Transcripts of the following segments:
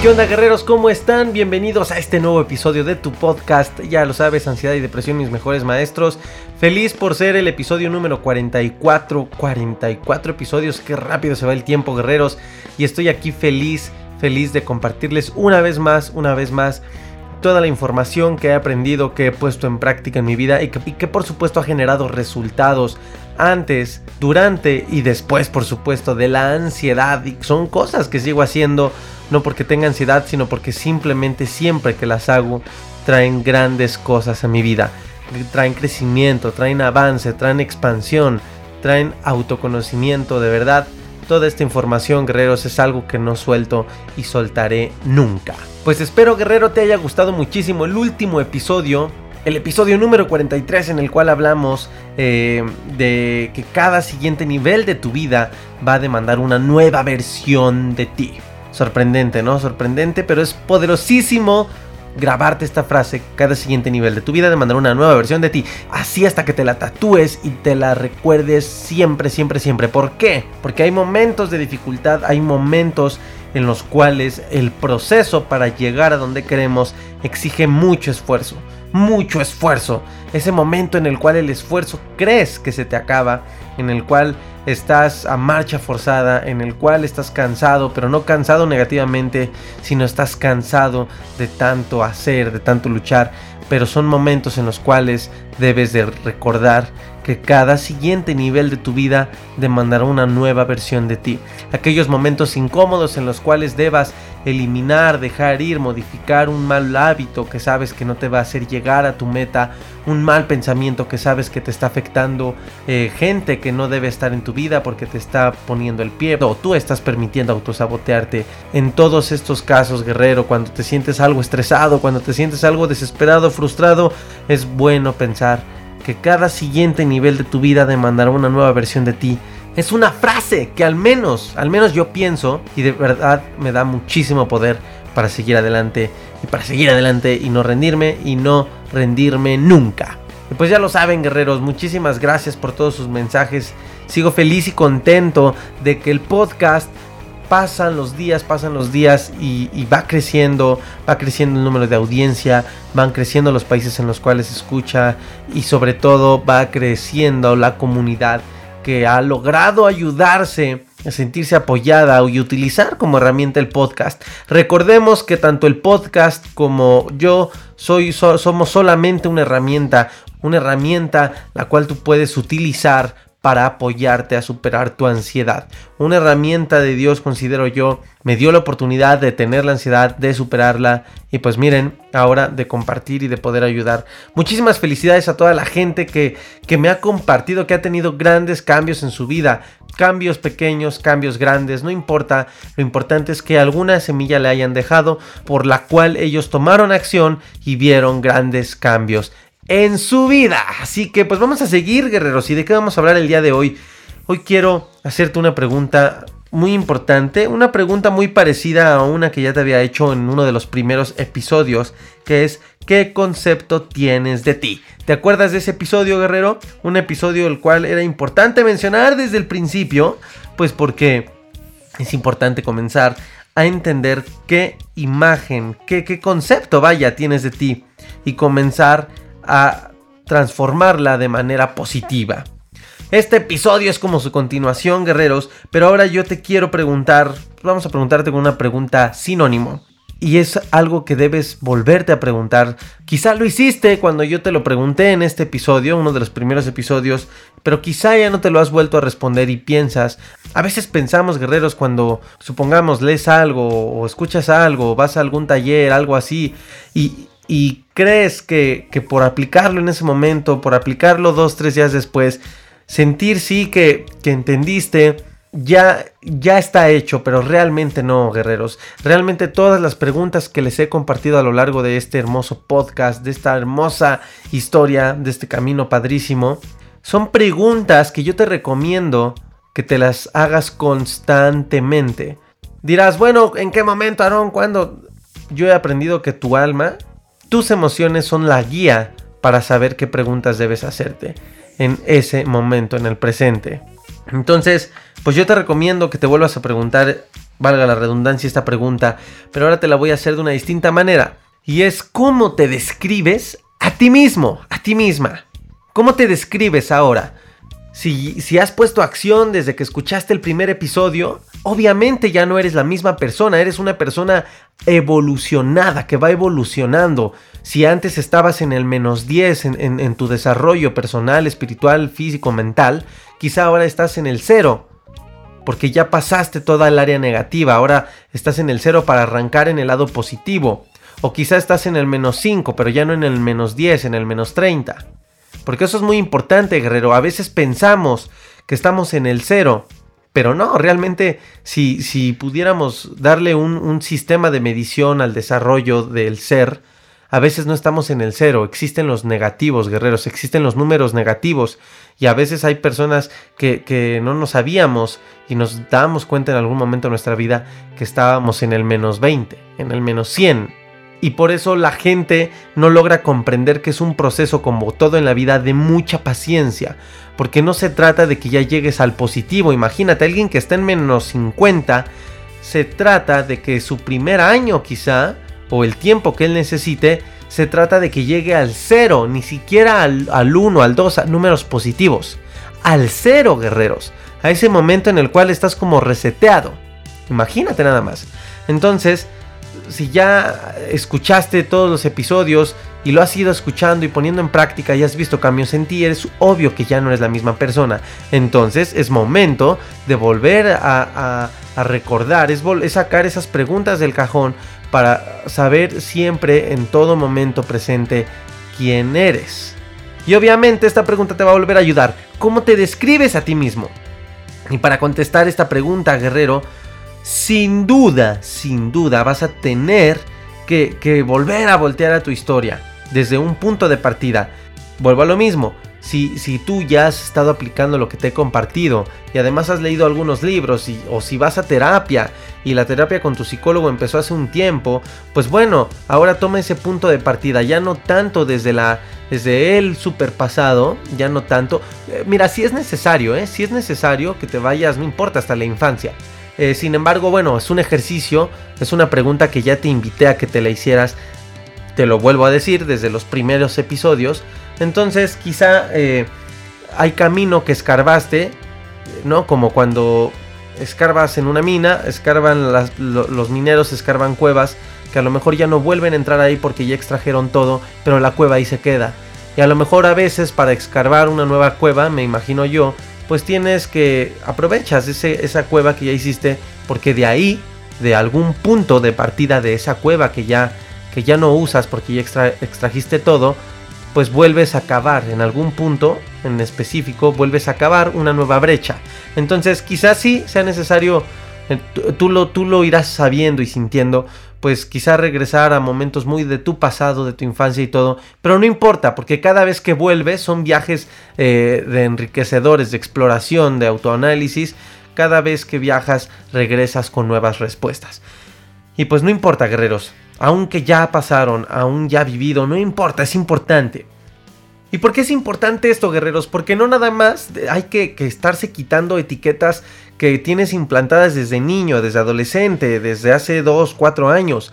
¿Qué onda guerreros? ¿Cómo están? Bienvenidos a este nuevo episodio de tu podcast. Ya lo sabes, ansiedad y depresión, mis mejores maestros. Feliz por ser el episodio número 44. 44 episodios, qué rápido se va el tiempo guerreros. Y estoy aquí feliz, feliz de compartirles una vez más, una vez más toda la información que he aprendido, que he puesto en práctica en mi vida y que, y que, por supuesto ha generado resultados antes, durante y después por supuesto de la ansiedad. Y son cosas que sigo haciendo no porque tenga ansiedad, sino porque simplemente siempre que las hago traen grandes cosas a mi vida. Traen crecimiento, traen avance, traen expansión, traen autoconocimiento de verdad. Toda esta información, guerreros, es algo que no suelto y soltaré nunca. Pues espero, guerrero, te haya gustado muchísimo el último episodio el episodio número 43 en el cual hablamos eh, de que cada siguiente nivel de tu vida va a demandar una nueva versión de ti. Sorprendente, ¿no? Sorprendente, pero es poderosísimo grabarte esta frase cada siguiente nivel de tu vida, de mandar una nueva versión de ti, así hasta que te la tatúes y te la recuerdes siempre, siempre, siempre. ¿Por qué? Porque hay momentos de dificultad, hay momentos en los cuales el proceso para llegar a donde queremos exige mucho esfuerzo, mucho esfuerzo. Ese momento en el cual el esfuerzo crees que se te acaba, en el cual estás a marcha forzada, en el cual estás cansado, pero no cansado negativamente, sino estás cansado de tanto hacer, de tanto luchar, pero son momentos en los cuales debes de recordar que cada siguiente nivel de tu vida demandará una nueva versión de ti. Aquellos momentos incómodos en los cuales debas eliminar, dejar ir, modificar un mal hábito que sabes que no te va a hacer llegar a tu meta, un mal pensamiento que sabes que te está afectando, eh, gente que no debe estar en tu vida porque te está poniendo el pie o tú estás permitiendo autosabotearte. En todos estos casos, guerrero, cuando te sientes algo estresado, cuando te sientes algo desesperado, frustrado, es bueno pensar que cada siguiente nivel de tu vida demandará una nueva versión de ti. Es una frase que al menos, al menos yo pienso y de verdad me da muchísimo poder para seguir adelante y para seguir adelante y no rendirme y no rendirme nunca. Y pues ya lo saben guerreros, muchísimas gracias por todos sus mensajes. Sigo feliz y contento de que el podcast pasan los días, pasan los días y, va creciendo, va creciendo el número de audiencia, van creciendo los países en los cuales se escucha y sobre todo va creciendo la comunidad que ha logrado ayudarse a sentirse apoyada y utilizar como herramienta el podcast. Recordemos que tanto el podcast como yo soy, somos solamente una herramienta, una herramienta la cual tú puedes utilizar para apoyarte a superar tu ansiedad. Una herramienta de Dios, considero yo, me dio la oportunidad de tener la ansiedad, de superarla y pues miren, ahora de compartir y de poder ayudar. Muchísimas felicidades a toda la gente que, que me ha compartido, que ha tenido grandes cambios en su vida. Cambios pequeños, cambios grandes, no importa. Lo importante es que alguna semilla le hayan dejado por la cual ellos tomaron acción y vieron grandes cambios en su vida. Así que pues vamos a seguir, guerreros. ¿Y de qué vamos a hablar el día de hoy? Hoy quiero hacerte una pregunta muy importante, una pregunta muy parecida a una que ya te había hecho en uno de los primeros episodios, que es ¿qué concepto tienes de ti? ¿Te acuerdas de ese episodio, guerrero? Un episodio el cual era importante mencionar desde el principio, pues porque es importante comenzar a entender qué imagen, qué, concepto, vaya, tienes de ti y comenzar a transformarla de manera positiva. Este episodio es como su continuación, guerreros, pero ahora yo te quiero preguntar, vamos a preguntarte con una pregunta sinónimo. y es algo que debes volverte a preguntar. Quizá lo hiciste cuando yo te lo pregunté en este episodio, uno de los primeros episodios, pero quizá ya no te lo has vuelto a responder y piensas. A veces pensamos, guerreros, cuando supongamos lees algo o escuchas algo, vas a algún taller, algo así, y, y crees que, que por aplicarlo en ese momento, por aplicarlo dos, tres días después, sentir sí que, que entendiste ya, ya está hecho, pero realmente no, guerreros. Realmente todas las preguntas que les he compartido a lo largo de este hermoso podcast, de esta hermosa historia, de este camino padrísimo, son preguntas que yo te recomiendo que te las hagas constantemente. Dirás, bueno, ¿en qué momento, Aaron? ¿Cuándo? Yo he aprendido que tu alma, tus emociones son la guía para saber qué preguntas debes hacerte en ese momento, en el presente. Entonces, pues yo te recomiendo que te vuelvas a preguntar, valga la redundancia esta pregunta, pero ahora te la voy a hacer de una distinta manera. Y es cómo te describes a ti mismo, a ti misma. ¿Cómo te describes ahora? Si, si has puesto acción desde que escuchaste el primer episodio, obviamente ya no eres la misma persona, eres una persona evolucionada, que va evolucionando. Si antes estabas en el menos 10 en, en, tu desarrollo personal, espiritual, físico, mental, quizá ahora estás en el 0. Porque ya pasaste toda el área negativa, ahora estás en el 0 para arrancar en el lado positivo. O quizá estás en el menos 5, pero ya no en el menos 10, en el menos 30. Porque eso es muy importante, guerrero. A veces pensamos que estamos en el 0 pero no, realmente si, si pudiéramos darle un, un, sistema de medición al desarrollo del ser, a veces no estamos en el cero, existen los negativos, guerreros, existen los números negativos. Y a veces hay personas que, que no nos sabíamos y nos damos cuenta en algún momento de nuestra vida que estábamos en el menos 20, en el menos 100, y por eso la gente no logra comprender que es un proceso como todo en la vida de mucha paciencia. Porque no se trata de que ya llegues al positivo. Imagínate, alguien que está en menos 50, se trata de que su primer año quizá, o el tiempo que él necesite, se trata de que llegue al cero, ni siquiera al, al 1, al 2, a números positivos. Al cero, guerreros. A ese momento en el cual estás como reseteado. Imagínate nada más. Entonces, si ya escuchaste todos los episodios y lo has ido escuchando y poniendo en práctica y has visto cambios en ti, es obvio que ya no eres la misma persona. Entonces es momento de volver a, recordar, es, es sacar esas preguntas del cajón para saber siempre en todo momento presente quién eres. Y obviamente esta pregunta te va a volver a ayudar. ¿Cómo te describes a ti mismo? Y para contestar esta pregunta, guerrero, sin duda, sin duda vas a tener que, volver a voltear a tu historia desde un punto de partida. Vuelvo a lo mismo, si, si, tú ya has estado aplicando lo que te he compartido y además has leído algunos libros o si vas a terapia y la terapia con tu psicólogo empezó hace un tiempo, pues bueno, ahora toma ese punto de partida, ya no tanto desde la desde el super pasado, ya no tanto. Eh, mira, si es necesario, ¿eh? si es necesario que te vayas, no importa, hasta la infancia. Eh, sin embargo, bueno, es un ejercicio, es una pregunta que ya te invité a que te la hicieras. Te lo vuelvo a decir desde los primeros episodios. Entonces, quizá eh, hay camino que escarbaste, ¿no? Como cuando escarbas en una mina, escarban los mineros, escarban cuevas que a lo mejor ya no vuelven a entrar ahí porque ya extrajeron todo, pero la cueva ahí se queda. Y a lo mejor a veces para escarbar una nueva cueva, me imagino yo, pues tienes que aprovechas ese, esa cueva que ya hiciste porque de ahí, de algún punto de partida de esa cueva que ya, que ya no usas porque ya extrajiste todo, pues vuelves a cavar en algún punto en específico, vuelves a cavar una nueva brecha. Entonces quizás sí sea necesario, eh, tú lo, tú lo irás sabiendo y sintiendo, pues quizá regresar a momentos muy de tu pasado, de tu infancia y todo, pero no importa, porque cada vez que vuelves son viajes eh, de enriquecedores, de exploración, de autoanálisis, cada vez que viajas regresas con nuevas respuestas. Y pues no importa, guerreros, aunque ya pasaron, aún ya vivido, no importa, es importante. ¿Y por qué es importante esto, guerreros? Porque no nada más hay que, que estarse quitando etiquetas que tienes implantadas desde niño, desde adolescente, desde hace 2, 4 años.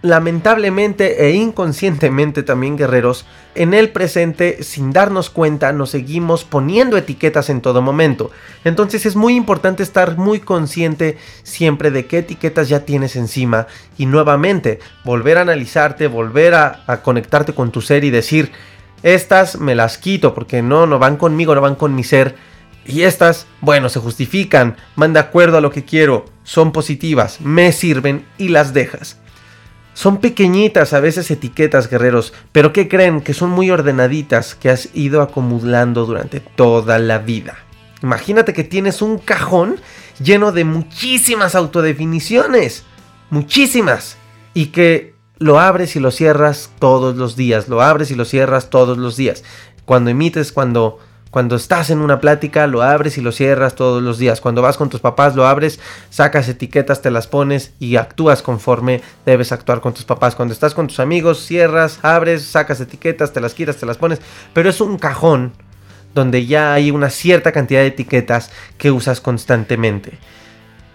lamentablemente e inconscientemente también guerreros, en el presente, sin darnos cuenta, nos seguimos poniendo etiquetas en todo momento. Entonces es muy importante estar muy consciente siempre de qué etiquetas ya tienes encima y nuevamente volver a analizarte, volver a, a conectarte con tu ser y decir, estas me las quito porque no, no van conmigo, no van con mi ser. Y estas, bueno, se justifican, van de acuerdo a lo que quiero, son positivas, me sirven y las dejas. Son pequeñitas a veces etiquetas, guerreros, pero ¿qué creen? Que son muy ordenaditas que has ido acumulando durante toda la vida. Imagínate que tienes un cajón lleno de muchísimas autodefiniciones. Muchísimas. Y que lo abres y lo cierras todos los días. Lo abres y lo cierras todos los días. Cuando emites, cuando cuando estás en una plática, lo abres y lo cierras todos los días. Cuando vas con tus papás, lo abres, sacas etiquetas, te las pones y actúas conforme debes actuar con tus papás. Cuando estás con tus amigos, cierras, abres, sacas etiquetas, te las quitas, te las pones. Pero es un cajón donde ya hay una cierta cantidad de etiquetas que usas constantemente.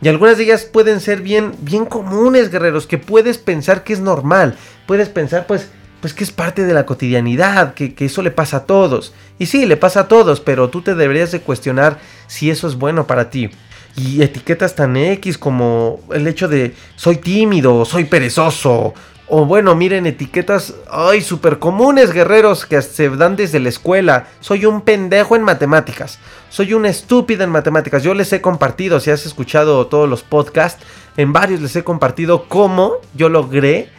Y algunas de ellas pueden ser bien, bien comunes, guerreros, que puedes pensar que es normal. Puedes pensar, pues, pues que es parte de la cotidianidad, que, eso le pasa a todos. Y sí, le pasa a todos, pero tú te deberías de cuestionar si eso es bueno para ti. Y etiquetas tan X como el hecho de soy tímido, soy perezoso. O bueno, miren, etiquetas, ay, súper comunes, guerreros, que se dan desde la escuela. Soy un pendejo en matemáticas. Soy un estúpido en matemáticas. Yo les he compartido, si has escuchado todos los podcasts, en varios les he compartido cómo yo logré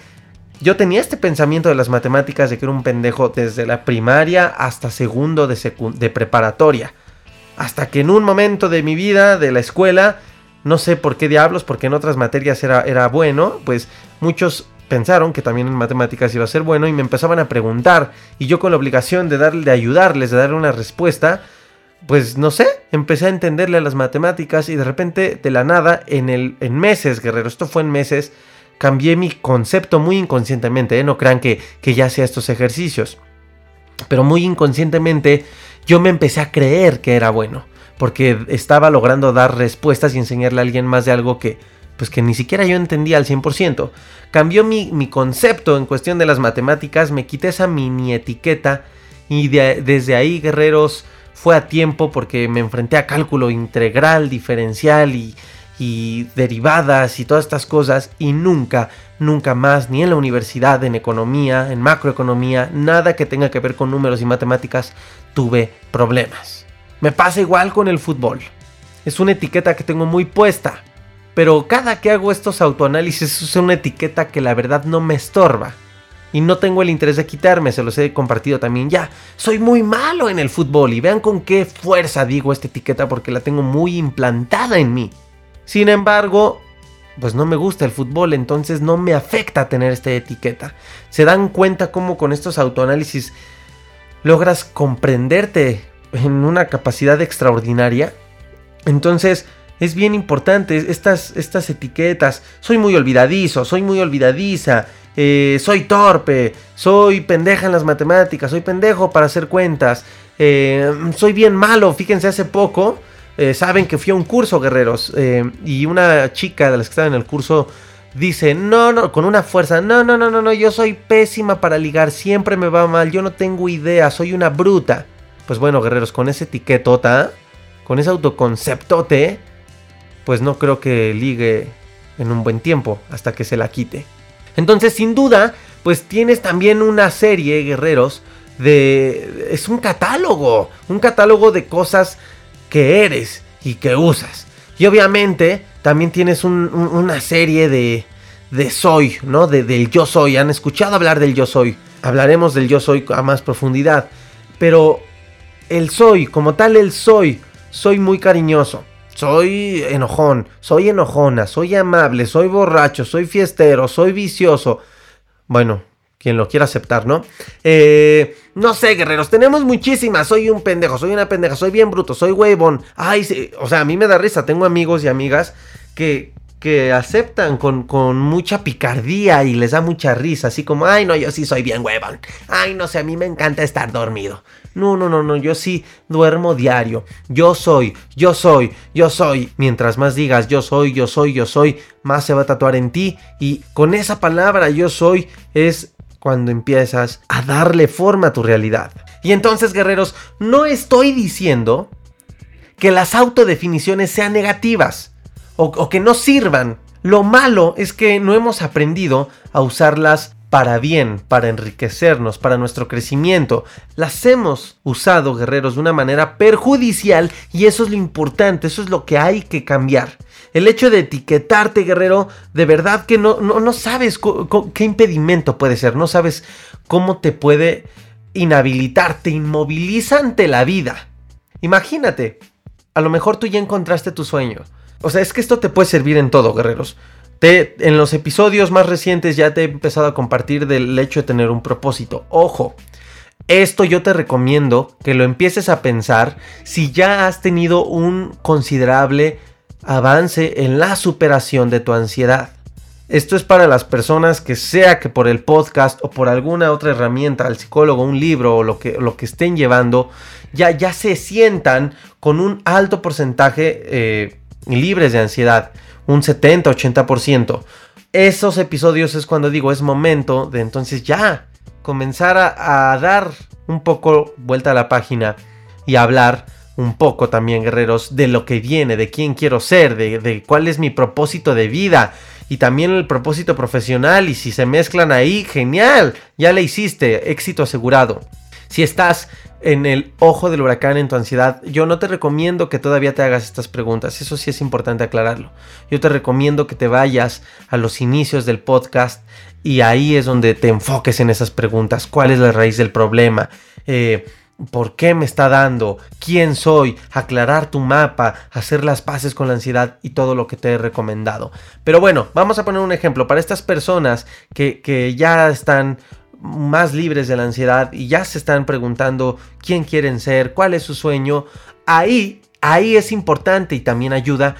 yo tenía este pensamiento de las matemáticas de que era un pendejo desde la primaria hasta segundo de, preparatoria. Hasta que en un momento de mi vida, de la escuela, no sé por qué diablos, porque en otras materias era bueno, pues muchos pensaron que también en matemáticas iba a ser bueno y me empezaban a preguntar y yo con la obligación de darle de ayudarles, de darle una respuesta, pues no sé, empecé a entenderle a las matemáticas y de repente de la nada en el en meses, guerrero, esto fue en meses, cambié mi concepto muy inconscientemente, ¿eh? no crean que, que ya hacía estos ejercicios, pero muy inconscientemente yo me empecé a creer que era bueno, porque estaba logrando dar respuestas y enseñarle a alguien más de algo que, pues que ni siquiera yo entendía al 100%. Cambió mi, mi concepto en cuestión de las matemáticas, me quité esa mini etiqueta y desde ahí, guerreros, fue a tiempo porque me enfrenté a cálculo integral, diferencial y y derivadas y todas estas cosas y nunca, nunca más, ni en la universidad, en economía, en macroeconomía, nada que tenga que ver con números y matemáticas, tuve problemas. Me pasa igual con el fútbol. Es una etiqueta que tengo muy puesta. Pero cada que hago estos autoanálisis es una etiqueta que la verdad no me estorba. Y no tengo el interés de quitarme, se los he compartido también ya. Soy muy malo en el fútbol y vean con qué fuerza digo esta etiqueta porque la tengo muy implantada en mí. Sin embargo, pues no me gusta el fútbol, entonces no me afecta tener esta etiqueta. ¿Se dan cuenta cómo con estos autoanálisis logras comprenderte en una capacidad extraordinaria? Entonces, es bien importante estas, estas etiquetas. Soy muy olvidadizo, soy muy olvidadiza, eh, soy torpe, soy pendeja en las matemáticas, soy pendejo para hacer cuentas, eh, soy bien malo. Fíjense, hace poco eh, saben que fui a un curso, guerreros, y una chica de las que estaba en el curso dice, no, no, con una fuerza, no, no, no, no, no, yo soy pésima para ligar, siempre me va mal, yo no tengo idea, soy una bruta. Pues bueno, guerreros, con ese etiquetota, con ese autoconceptote, pues no creo que ligue en un buen tiempo, hasta que se la quite. Entonces, sin duda, pues tienes también una serie, guerreros, de... es un catálogo, un catálogo de cosas que eres y que usas. Y obviamente también tienes una serie de, de soy, ¿no? De, del yo soy. Han escuchado hablar del yo soy. Hablaremos del yo soy a más profundidad. Pero el soy, como tal el soy, soy muy cariñoso. Soy enojón, soy enojona, soy amable, soy borracho, soy fiestero, soy vicioso. Bueno, quien lo quiera aceptar, ¿no? Eh, no sé, guerreros, tenemos muchísimas. Soy un pendejo, soy una pendeja, soy bien bruto, soy huevón. Ay, o sea, a mí me da risa. Tengo amigos y amigas que, que aceptan con, con, mucha picardía y les da mucha risa, así como, ay no, yo sí soy bien huevón, ay no sé, a mí me encanta estar dormido. No, no, no, no, yo sí duermo diario. Yo soy, yo soy, yo soy. Mientras más digas yo soy, yo soy, yo soy, más se va a tatuar en ti. Y con esa palabra yo soy es cuando empiezas a darle forma a tu realidad. Y entonces, guerreros, no estoy diciendo que las autodefiniciones sean negativas o, que no sirvan. Lo malo es que no hemos aprendido a usarlas para bien, para enriquecernos, para nuestro crecimiento. Las hemos usado, guerreros, de una manera perjudicial y eso es lo importante, eso es lo que hay que cambiar. El hecho de etiquetarte, guerrero, de verdad que no, no, sabes qué impedimento puede ser, no sabes cómo te puede inhabilitar, te inmoviliza ante la vida. Imagínate, a lo mejor tú ya encontraste tu sueño. O sea, es que esto te puede servir en todo, guerreros en los episodios más recientes ya te he empezado a compartir del hecho de tener un propósito. Ojo, esto yo te recomiendo que lo empieces a pensar si ya has tenido un considerable avance en la superación de tu ansiedad. Esto es para las personas que sea que por el podcast o por alguna otra herramienta, al psicólogo, un libro o lo que, lo que estén llevando, ya, ya se sientan con un alto porcentaje eh, libres de ansiedad un 70-80%. Esos episodios es cuando digo, es momento de entonces ya comenzar a, dar un poco vuelta a la página y hablar un poco también, guerreros, de lo que viene, de quién quiero ser, de, de, cuál es mi propósito de vida y también el propósito profesional. Y si se mezclan ahí, genial, ya le hiciste, éxito asegurado. Si estás en el ojo del huracán en tu ansiedad, yo no te recomiendo que todavía te hagas estas preguntas, eso sí es importante aclararlo. Yo te recomiendo que te vayas a los inicios del podcast y ahí es donde te enfoques en esas preguntas. ¿Cuál es la raíz del problema? Eh, ¿Por qué me está dando? ¿Quién soy? Aclarar tu mapa, hacer las paces con la ansiedad y todo lo que te he recomendado. Pero bueno, vamos a poner un ejemplo para estas personas que, que ya están más libres de la ansiedad y ya se están preguntando quién quieren ser, cuál es su sueño, ahí, ahí es importante y también ayuda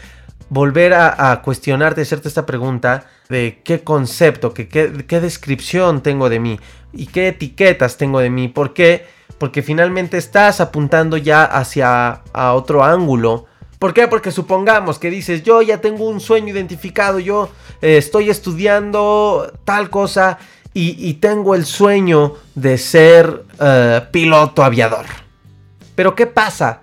volver a, cuestionarte, hacerte esta pregunta de qué concepto, qué, qué, descripción tengo de mí y qué etiquetas tengo de mí. ¿Por qué? Porque finalmente estás apuntando ya hacia a otro ángulo. ¿Por qué? Porque supongamos que dices, yo ya tengo un sueño identificado, yo eh, estoy estudiando tal cosa y, tengo el sueño de ser eh, piloto aviador. Pero ¿qué pasa?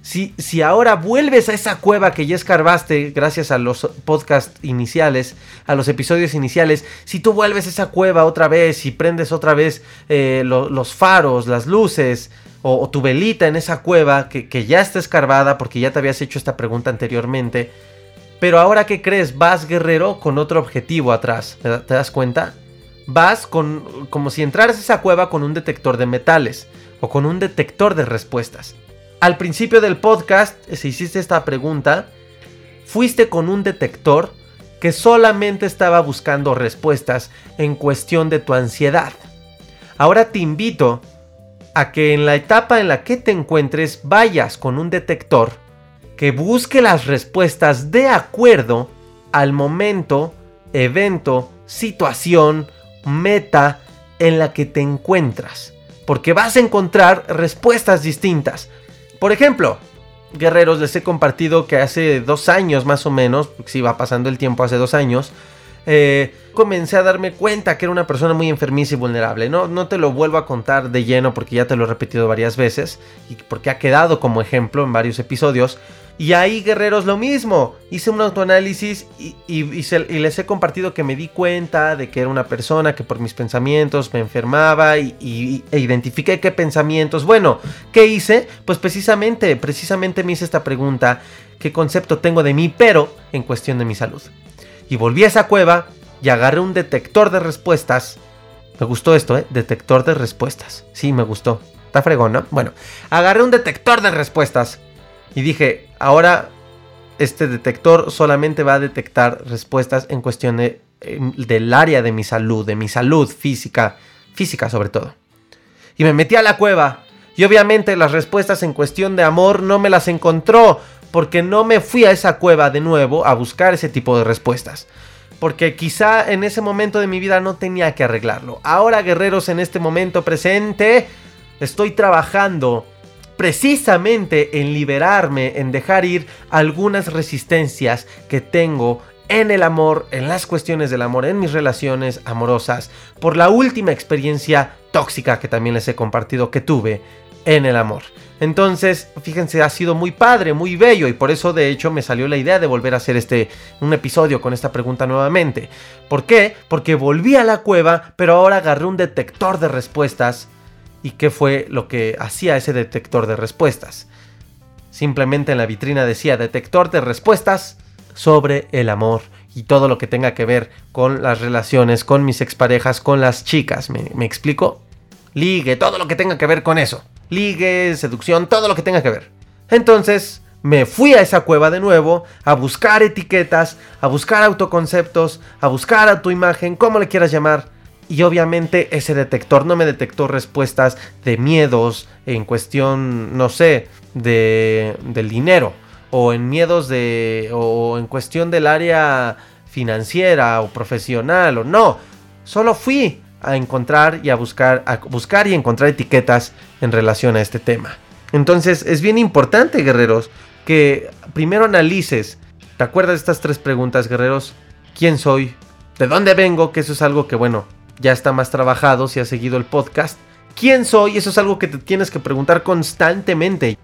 Si, si, ahora vuelves a esa cueva que ya escarbaste gracias a los podcasts iniciales, a los episodios iniciales, si tú vuelves a esa cueva otra vez y prendes otra vez eh, los faros, las luces o, tu velita en esa cueva que, que, ya está escarbada porque ya te habías hecho esta pregunta anteriormente, pero ahora que crees, vas guerrero con otro objetivo atrás, ¿te das cuenta? Vas con como si entraras a esa cueva con un detector de metales o con un detector de respuestas. Al principio del podcast, si hiciste esta pregunta, fuiste con un detector que solamente estaba buscando respuestas en cuestión de tu ansiedad. Ahora te invito a que en la etapa en la que te encuentres vayas con un detector que busque las respuestas de acuerdo al momento, evento, situación meta en la que te encuentras. Porque vas a encontrar respuestas distintas. Por ejemplo, guerreros, les he compartido que hace dos años más o menos, si va pasando el tiempo hace dos años, eh, comencé a darme cuenta que era una persona muy enfermiza y vulnerable. No, no te lo vuelvo a contar de lleno porque ya te lo he repetido varias veces y porque ha quedado como ejemplo en varios episodios. Y ahí, guerreros, lo mismo. Hice un autoanálisis y, les he compartido que me di cuenta de que era una persona que por mis pensamientos me enfermaba y, e identifiqué qué pensamientos. Bueno, ¿qué hice? Pues precisamente, precisamente me hice esta pregunta. ¿Qué concepto tengo de mí, pero en cuestión de mi salud? Y volví a esa cueva y agarré un detector de respuestas. Me gustó esto, ¿eh? Detector de respuestas. Sí, me gustó. Está fregón, ¿no? Bueno, agarré un detector de respuestas y dije, ahora este detector solamente va a detectar respuestas en cuestión de, del área de mi salud, de mi salud física, física sobre todo. Y me metí a la cueva y obviamente las respuestas en cuestión de amor no me las encontró porque no me fui a esa cueva de nuevo a buscar ese tipo de respuestas. Porque quizá en ese momento de mi vida no tenía que arreglarlo. Ahora, guerreros, en este momento presente, estoy trabajando precisamente en liberarme, en dejar ir algunas resistencias que tengo en el amor, en las cuestiones del amor, en mis relaciones amorosas, por la última experiencia tóxica que también les he compartido que tuve en el amor. Entonces, fíjense, ha sido muy padre, muy bello y por eso de hecho me salió la idea de volver a hacer este un episodio con esta pregunta nuevamente. ¿Por qué? Porque volví a la cueva, pero ahora agarré un detector de respuestas. ¿Y qué fue lo que hacía ese detector de respuestas? Simplemente en la vitrina decía detector de respuestas sobre el amor y todo lo que tenga que ver con las relaciones, con mis exparejas, con las chicas. ¿Me, me explico? Ligue, todo lo que tenga que ver con eso ligue, seducción, todo lo que tenga que ver. Entonces me fui a esa cueva de nuevo a buscar etiquetas, a buscar autoconceptos, a buscar a tu imagen, como le quieras llamar. Y obviamente ese detector no me detectó respuestas de miedos en cuestión, no sé, de, del dinero. O en miedos de... o en cuestión del área financiera o profesional o no. Solo fui a encontrar y a buscar, a buscar y encontrar etiquetas en relación a este tema. Entonces es bien importante, guerreros, que primero analices. ¿Te acuerdas de estas tres preguntas, guerreros? ¿Quién soy? ¿De dónde vengo? Que eso es algo que, bueno, ya está más trabajado si has seguido el podcast. ¿Quién soy? Eso es algo que te tienes que preguntar constantemente.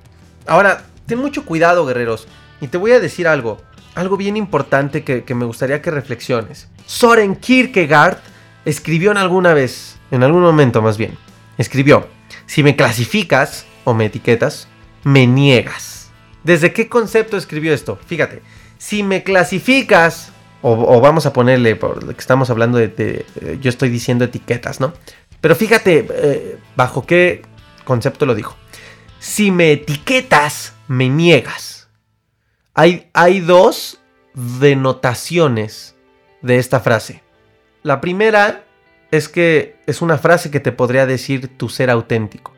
Ahora, ten mucho cuidado, guerreros. Y te voy a decir algo. Algo bien importante que, que me gustaría que reflexiones. Soren Kierkegaard escribió en alguna vez, en algún momento más bien, escribió, si me clasificas o me etiquetas, me niegas. ¿Desde qué concepto escribió esto? Fíjate, si me clasificas, o, vamos a ponerle, por lo que estamos hablando de, yo estoy diciendo etiquetas, ¿no? Pero fíjate, eh, bajo qué concepto lo dijo. Si me etiquetas, me niegas. Hay, hay dos denotaciones de esta frase. La primera es que es una frase que te podría decir tu ser auténtico.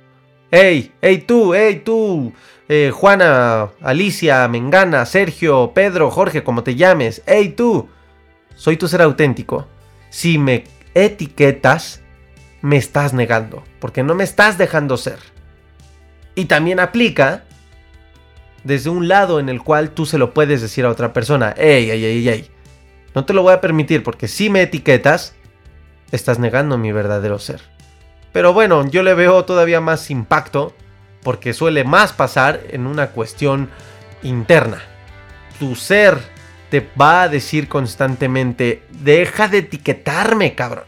Hey, hey tú, hey tú, eh, Juana, Alicia, Mengana, Sergio, Pedro, Jorge, como te llames, hey tú, soy tu ser auténtico. Si me etiquetas, me estás negando, porque no me estás dejando ser. Y también aplica desde un lado en el cual tú se lo puedes decir a otra persona, hey, hey, hey, hey, no te lo voy a permitir porque si me etiquetas, estás negando mi verdadero ser. Pero bueno, yo le veo todavía más impacto porque suele más pasar en una cuestión interna. Tu ser te va a decir constantemente, deja de etiquetarme, cabrón.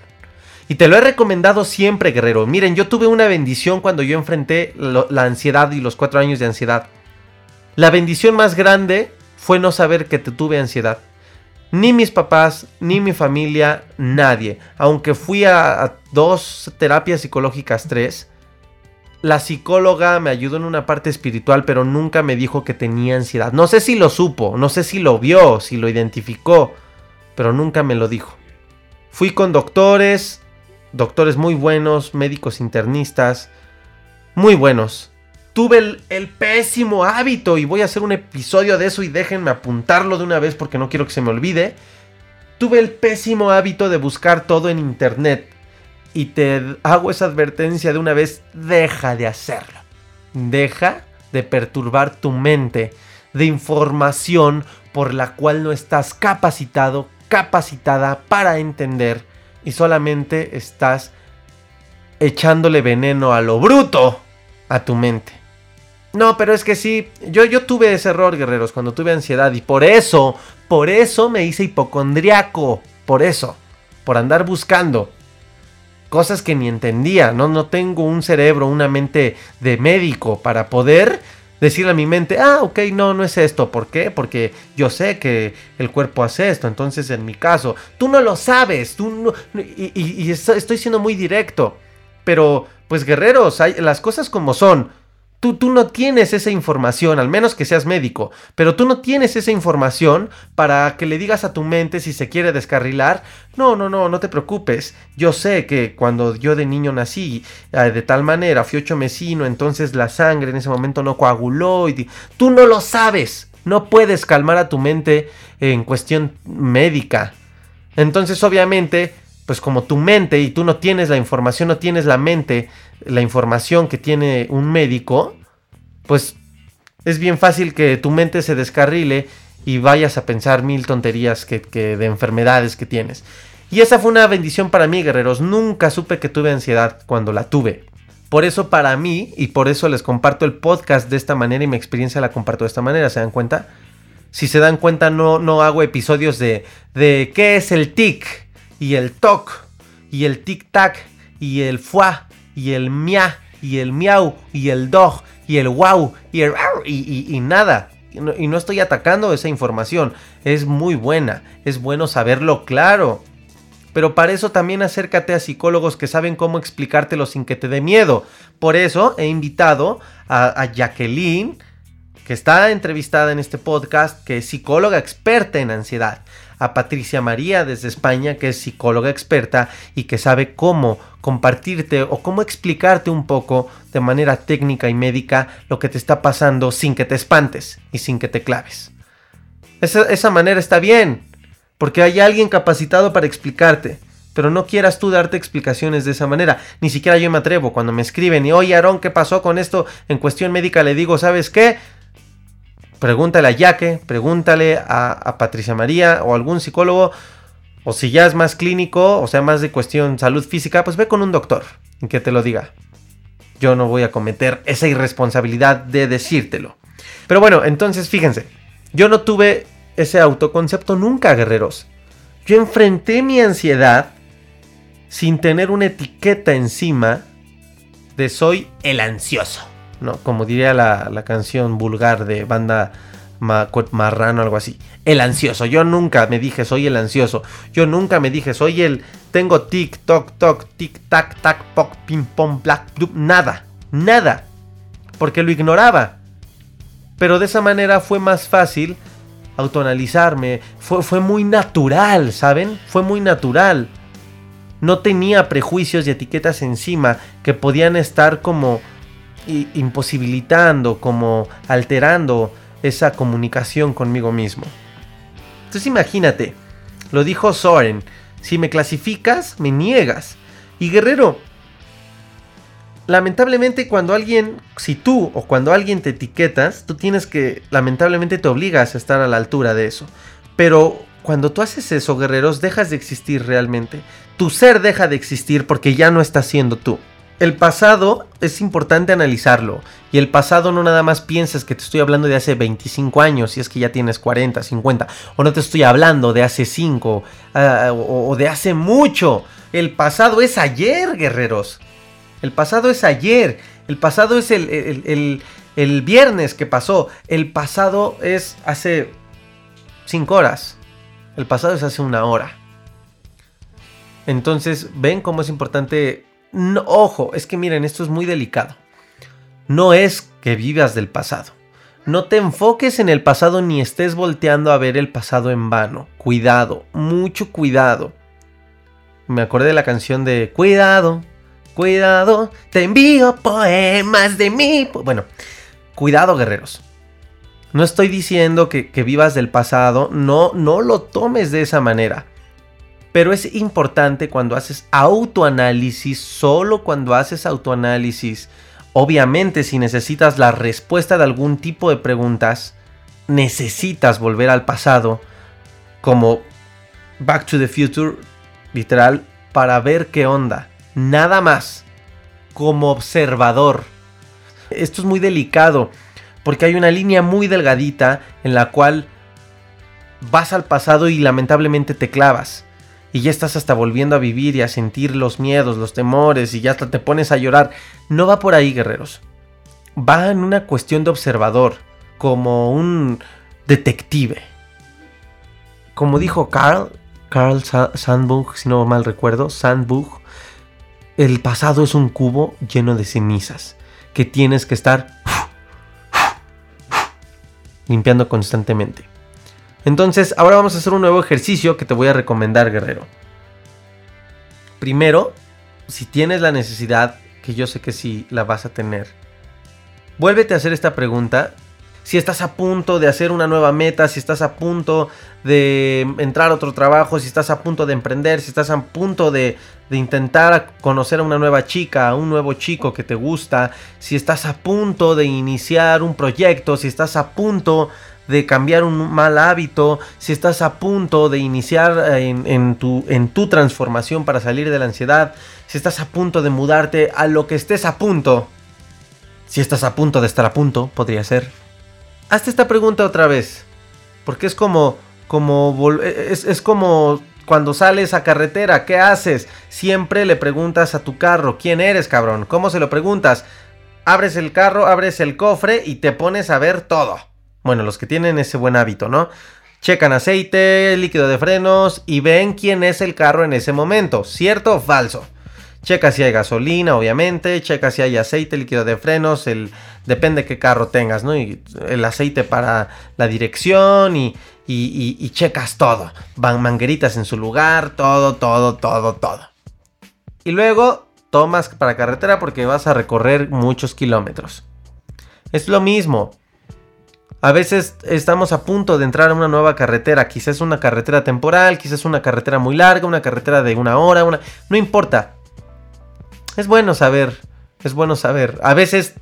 Y te lo he recomendado siempre, guerrero. Miren, yo tuve una bendición cuando yo enfrenté la ansiedad y los cuatro años de ansiedad. La bendición más grande fue no saber que te tuve ansiedad. Ni mis papás, ni mi familia, nadie. Aunque fui a, dos terapias psicológicas, tres, la psicóloga me ayudó en una parte espiritual, pero nunca me dijo que tenía ansiedad. No sé si lo supo, no sé si lo vio, si lo identificó, pero nunca me lo dijo. Fui con doctores, doctores muy buenos, médicos internistas, muy buenos tuve el, pésimo hábito y voy a hacer un episodio de eso y déjenme apuntarlo de una vez porque no quiero que se me olvide. Tuve el pésimo hábito de buscar todo en internet y te hago esa advertencia de una vez, deja de hacerlo. Deja de perturbar tu mente de información por la cual no estás capacitado, capacitada para entender y solamente estás echándole veneno a lo bruto a tu mente. No, pero es que sí, yo, yo tuve ese error, guerreros, cuando tuve ansiedad y por eso, por eso me hice hipocondriaco, por eso, por andar buscando cosas que ni entendía, no, no tengo un cerebro, una mente de médico para poder decirle a mi mente, ah, ok, no, no es esto, ¿por qué? Porque yo sé que el cuerpo hace esto, entonces en mi caso, tú no lo sabes, tú no, y, estoy siendo muy directo, pero pues guerreros, hay, las cosas como son, Tú, no tienes esa información, al menos que seas médico, pero tú no tienes esa información para que le digas a tu mente si se quiere descarrilar. No, no, no, no te preocupes. Yo sé que cuando yo de niño nací eh, de tal manera, fui ocho mesino, entonces la sangre en ese momento no coaguló y tú no lo sabes. No puedes calmar a tu mente en cuestión médica. Entonces, obviamente, pues como tu mente y tú no tienes la información, no tienes la mente, la información que tiene un médico, pues es bien fácil que tu mente se descarrile y vayas a pensar mil tonterías que, de enfermedades que tienes. Y esa fue una bendición para mí, guerreros. Nunca supe que tuve ansiedad cuando la tuve. Por eso para mí, y por eso les comparto el podcast de esta manera y mi experiencia la comparto de esta manera, ¿se dan cuenta? Si se dan cuenta, no, no hago episodios de, de qué es el tic, y el toc, y el tic-tac, y el fuá, y el mia, y el miau, y el dog, y el wow, y el y, y nada. Y no, estoy atacando esa información, es muy buena, es bueno saberlo claro. Pero para eso también acércate a psicólogos que saben cómo explicártelo sin que te dé miedo. Por eso he invitado a, a Jacqueline, que está entrevistada en este podcast, que es psicóloga experta en ansiedad a Patricia María desde España, que es psicóloga experta y que sabe cómo compartirte o cómo explicarte un poco de manera técnica y médica lo que te está pasando sin que te espantes y sin que te claves. Esa, esa manera está bien, porque hay alguien capacitado para explicarte. Pero no quieras tú darte explicaciones de esa manera. Ni siquiera yo me atrevo. Cuando me escriben y, oye, Aarón, ¿qué pasó con esto en cuestión médica? Le digo, ¿sabes qué? Pregúntale a Yaque, pregúntale a, Patricia María o algún psicólogo. O si ya es más clínico, o sea, más de cuestión salud física, pues ve con un doctor y que te lo diga. Yo no voy a cometer esa irresponsabilidad de decírtelo. Pero bueno, entonces fíjense, yo no tuve ese autoconcepto nunca, guerreros. Yo enfrenté mi ansiedad sin tener una etiqueta encima de soy el ansioso. ¿No? Como diría la, canción vulgar de banda marrano, algo así. El ansioso. Yo nunca me dije soy el ansioso. Yo nunca me dije soy el tengo tic, toc, toc, tic, tac, tac, poc, pim, pom, black, Nada, nada. Porque lo ignoraba. Pero de esa manera fue más fácil autoanalizarme. Fue, fue muy natural, ¿saben? Fue muy natural. No tenía prejuicios y etiquetas encima que podían estar como imposibilitando, como alterando esa comunicación conmigo mismo. Entonces imagínate, lo dijo Soren, si me clasificas, me niegas. Y Guerrero, lamentablemente cuando alguien, si tú o cuando alguien te etiquetas, tú tienes que, lamentablemente te obligas a estar a la altura de eso. Pero cuando tú haces eso, guerreros, dejas de existir realmente. Tu ser deja de existir porque ya no estás siendo tú el pasado es importante analizarlo. Y el pasado no nada más piensas que te estoy hablando de hace 25 años, si es que ya tienes 40, 50. O no te estoy hablando de hace 5 ah, o, de hace mucho. El pasado es ayer, guerreros. El pasado es ayer. El pasado es el, el, el viernes que pasó. El pasado es hace 5 horas. El pasado es hace una hora. Entonces, ven cómo es importante no, ojo, es que miren, esto es muy delicado. No es que vivas del pasado. No te enfoques en el pasado ni estés volteando a ver el pasado en vano. Cuidado, mucho cuidado. Me acordé de la canción de Cuidado, cuidado, te envío poemas de mí. Bueno, cuidado guerreros. No estoy diciendo que, que vivas del pasado, no, no lo tomes de esa manera. Pero es importante cuando haces autoanálisis, solo cuando haces autoanálisis. Obviamente si necesitas la respuesta de algún tipo de preguntas, necesitas volver al pasado, como Back to the Future, literal, para ver qué onda. Nada más, como observador. Esto es muy delicado, porque hay una línea muy delgadita en la cual vas al pasado y lamentablemente te clavas y ya estás hasta volviendo a vivir y a sentir los miedos, los temores y ya hasta te pones a llorar. No va por ahí, guerreros. Va en una cuestión de observador, como un detective. Como dijo Carl, Carl Sandburg, si no mal recuerdo, Sandburg, el pasado es un cubo lleno de cenizas que tienes que estar limpiando constantemente. Entonces, ahora vamos a hacer un nuevo ejercicio que te voy a recomendar, guerrero. Primero, si tienes la necesidad, que yo sé que sí la vas a tener, vuélvete a hacer esta pregunta si estás a punto de hacer una nueva meta, si estás a punto de entrar a otro trabajo, si estás a punto de emprender, si estás a punto de, intentar conocer a una nueva chica, a un nuevo chico que te gusta, si estás a punto de iniciar un proyecto, si estás a punto de cambiar un mal hábito, si estás a punto de iniciar en, tu, en tu transformación para salir de la ansiedad, si estás a punto de mudarte a lo que estés a punto, si estás a punto de estar a punto, podría ser. Hazte esta pregunta otra vez, porque es como, como, es, es como cuando sales a carretera, ¿qué haces? Siempre le preguntas a tu carro, ¿quién eres, cabrón? ¿Cómo se lo preguntas? Abres el carro, abres el cofre y te pones a ver todo. Bueno, los que tienen ese buen hábito, ¿no? Checan aceite, líquido de frenos y ven quién es el carro en ese momento, ¿cierto o falso? Checa si hay gasolina, obviamente, checa si hay aceite, líquido de frenos, el depende qué carro tengas, ¿no? Y el aceite para la dirección y, y, y checas todo. Van mangueritas en su lugar, todo, todo, todo, todo. Y luego tomas para carretera porque vas a recorrer muchos kilómetros. Es lo mismo. A veces estamos a punto de entrar a una nueva carretera, quizás una carretera temporal, quizás una carretera muy larga, una carretera de una hora, una... No importa. Es bueno saber, es bueno saber. A veces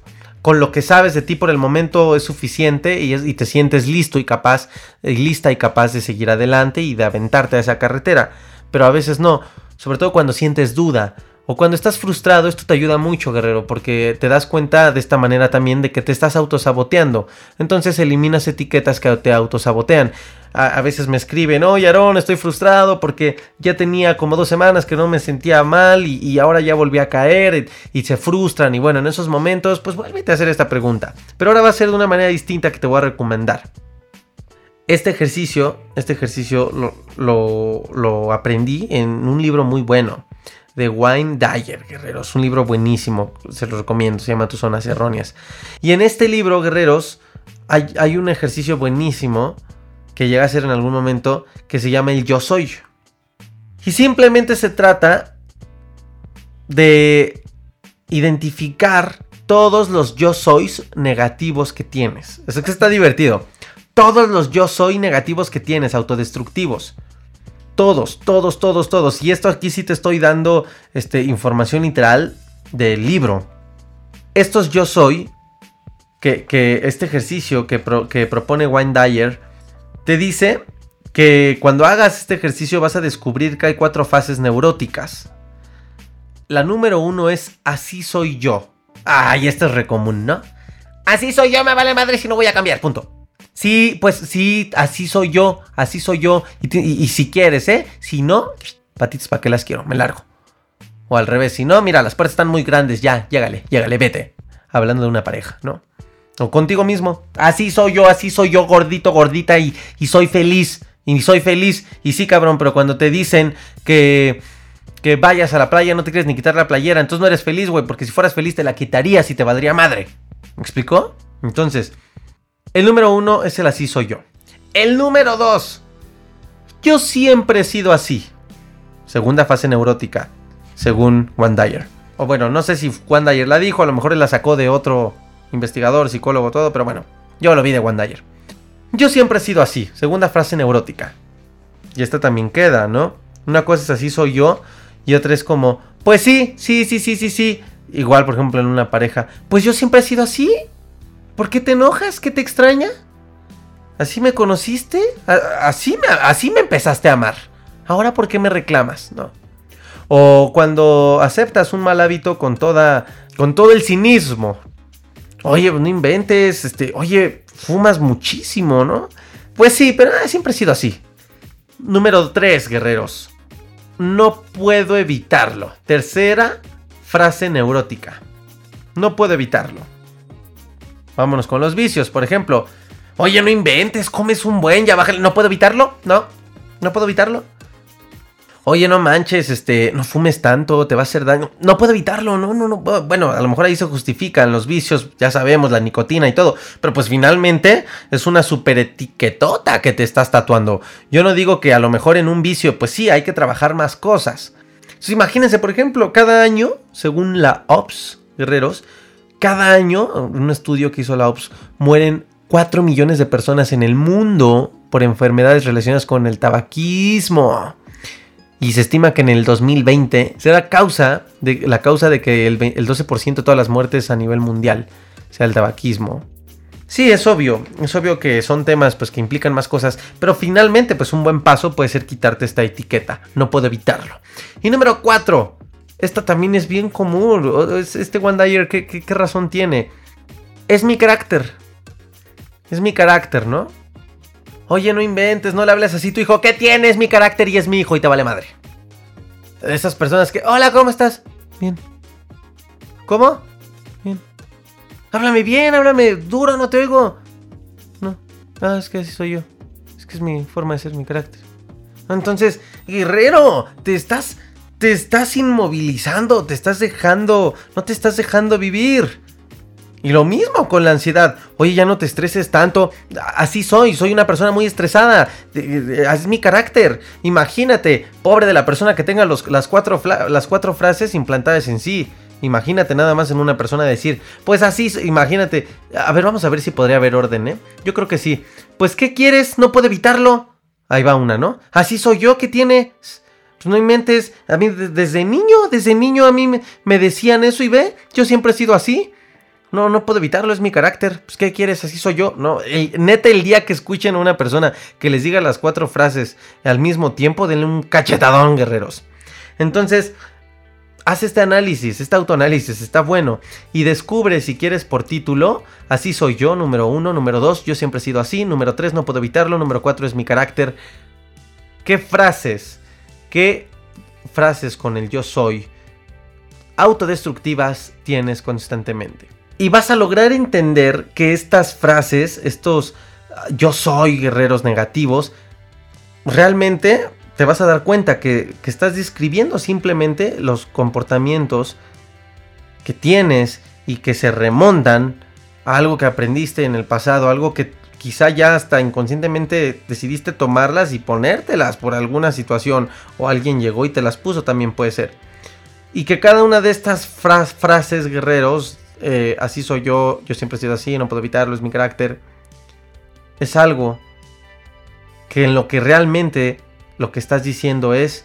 con lo que sabes de ti por el momento es suficiente y, te sientes listo y capaz, lista y capaz de seguir adelante y de aventarte a esa carretera. Pero a veces no, sobre todo cuando sientes duda, o cuando estás frustrado, esto te ayuda mucho, guerrero, porque te das cuenta de esta manera también de que te estás autosaboteando. Entonces eliminas etiquetas que te autosabotean. A, a veces me escriben, oye Aarón, estoy frustrado porque ya tenía como dos semanas que no me sentía mal y, ahora ya volví a caer y, se frustran. Y bueno, en esos momentos, pues vuélvete a hacer esta pregunta. Pero ahora va a ser de una manera distinta que te voy a recomendar. Este ejercicio, este ejercicio lo aprendí en un libro muy bueno de Wayne Dyer, guerreros. Un libro buenísimo, se lo recomiendo, se llama Tus Zonas Erróneas. Y en este libro, guerreros, hay, un ejercicio buenísimo que llega a ser en algún momento que se llama el yo soy. Y simplemente se trata de identificar todos los yo sois negativos que tienes. Eso que está divertido. Todos los yo soy negativos que tienes, autodestructivos. Todos, todos, todos, todos. Y esto aquí sí te estoy dando este, información literal del libro. Estos yo soy, que, este ejercicio que, propone Wayne Dyer, te dice que cuando hagas este ejercicio vas a descubrir que hay cuatro fases neuróticas. La número uno es así soy yo. Ay, esto es recomún, ¿no? Así soy yo, me vale madre si no voy a cambiar, punto. Sí, pues sí, así soy yo, así soy yo. Y, si quieres, ¿eh? Si no, patitas, ¿para qué las quiero? Me largo. O al revés, si no, mira, las puertas están muy grandes, ya, llégale, llégale, vete. Hablando de una pareja, ¿no? O contigo mismo. Así soy yo, así soy yo, gordito, gordita, y, y soy feliz. Y soy feliz. Y sí, cabrón, pero cuando te dicen que que vayas a la playa, no te quieres ni quitar la playera. Entonces no eres feliz, güey, porque si fueras feliz te la quitarías y te valdría madre. ¿Me explicó? Entonces, el número uno es el así soy yo. El número dos. Yo siempre he sido así. Segunda fase neurótica, según Juan Dyer. O bueno, no sé si Juan Dyer la dijo, a lo mejor la sacó de otro investigador, psicólogo, todo, pero bueno, yo lo vi de Juan Dyer. Yo siempre he sido así, segunda frase neurótica. Y esta también queda, ¿no? Una cosa es así soy yo y otra es como, pues sí, sí, sí, sí, sí, sí. Igual, por ejemplo, en una pareja, pues yo siempre he sido así. ¿Por qué te enojas? ¿Qué te extraña? ¿Así me conociste? ¿Así me, así me empezaste a amar? ¿Ahora por qué me reclamas? No. O cuando aceptas un mal hábito con toda. con todo el cinismo. Oye, no inventes, este. Oye, fumas muchísimo, ¿no? Pues sí, pero ah, siempre he sido así. Número 3, guerreros. No puedo evitarlo. Tercera frase neurótica. No puedo evitarlo. Vámonos con los vicios, por ejemplo. Oye, no inventes, comes un buen, ya bájale. ¿No puedo evitarlo? No, no puedo evitarlo. Oye, no manches, este, no fumes tanto, te va a hacer daño. No puedo evitarlo, no, no, no. Bueno, a lo mejor ahí se justifican los vicios, ya sabemos, la nicotina y todo. Pero pues finalmente es una super etiquetota que te estás tatuando. Yo no digo que a lo mejor en un vicio, pues sí, hay que trabajar más cosas. Imagínense, por ejemplo, cada año, según la OPS, guerreros, cada año, un estudio que hizo la OPS, mueren 4 millones de personas en el mundo por enfermedades relacionadas con el tabaquismo. Y se estima que en el 2020 será causa de, la causa de que el, el 12% de todas las muertes a nivel mundial sea el tabaquismo. Sí, es obvio, es obvio que son temas pues que implican más cosas, pero finalmente pues un buen paso puede ser quitarte esta etiqueta, no puedo evitarlo. Y número 4, esta también es bien común, este One Dyer, ¿qué, razón tiene? Es mi carácter, es mi carácter, ¿no? Oye, no inventes, no le hables así tu hijo, ¿qué tienes? Mi carácter y es mi hijo y te vale madre. Esas personas que, hola, ¿cómo estás? Bien. ¿Cómo? Háblame bien, háblame duro, no te oigo. No. Ah, es que así soy yo. Es que es mi forma de ser, mi carácter. Entonces, guerrero, te estás. Te estás inmovilizando, te estás dejando. No te estás dejando vivir. Y lo mismo con la ansiedad. Oye, ya no te estreses tanto. Así soy, soy una persona muy estresada. Es mi carácter. Imagínate, pobre de la persona que tenga las, cuatro las cuatro frases implantadas en sí. Imagínate nada más en una persona decir, pues así, imagínate. A ver, vamos a ver si podría haber orden, ¿eh? Yo creo que sí. Pues, ¿qué quieres? No puedo evitarlo. Ahí va una, ¿no? Así soy yo, ¿qué tiene? Pues no inventes. A mí, desde niño, desde niño a mí me, decían eso y ve, yo siempre he sido así. No, no puedo evitarlo, es mi carácter. Pues, ¿qué quieres? Así soy yo. No, neta, el día que escuchen a una persona que les diga las cuatro frases al mismo tiempo, denle un cachetadón, guerreros. Entonces, haz este análisis, este autoanálisis, está bueno. Y descubre si quieres por título, así soy yo, número uno, número dos, yo siempre he sido así, número tres, no puedo evitarlo, número cuatro es mi carácter. ¿Qué frases, qué frases con el yo soy autodestructivas tienes constantemente? Y vas a lograr entender que estas frases, estos yo soy guerreros negativos, realmente te vas a dar cuenta que, estás describiendo simplemente los comportamientos que tienes y que se remontan a algo que aprendiste en el pasado, algo que quizá ya hasta inconscientemente decidiste tomarlas y ponértelas por alguna situación o alguien llegó y te las puso también puede ser. Y que cada una de estas frases guerreros, eh, así soy yo, yo siempre he sido así, no puedo evitarlo, es mi carácter, es algo que en lo que realmente lo que estás diciendo es,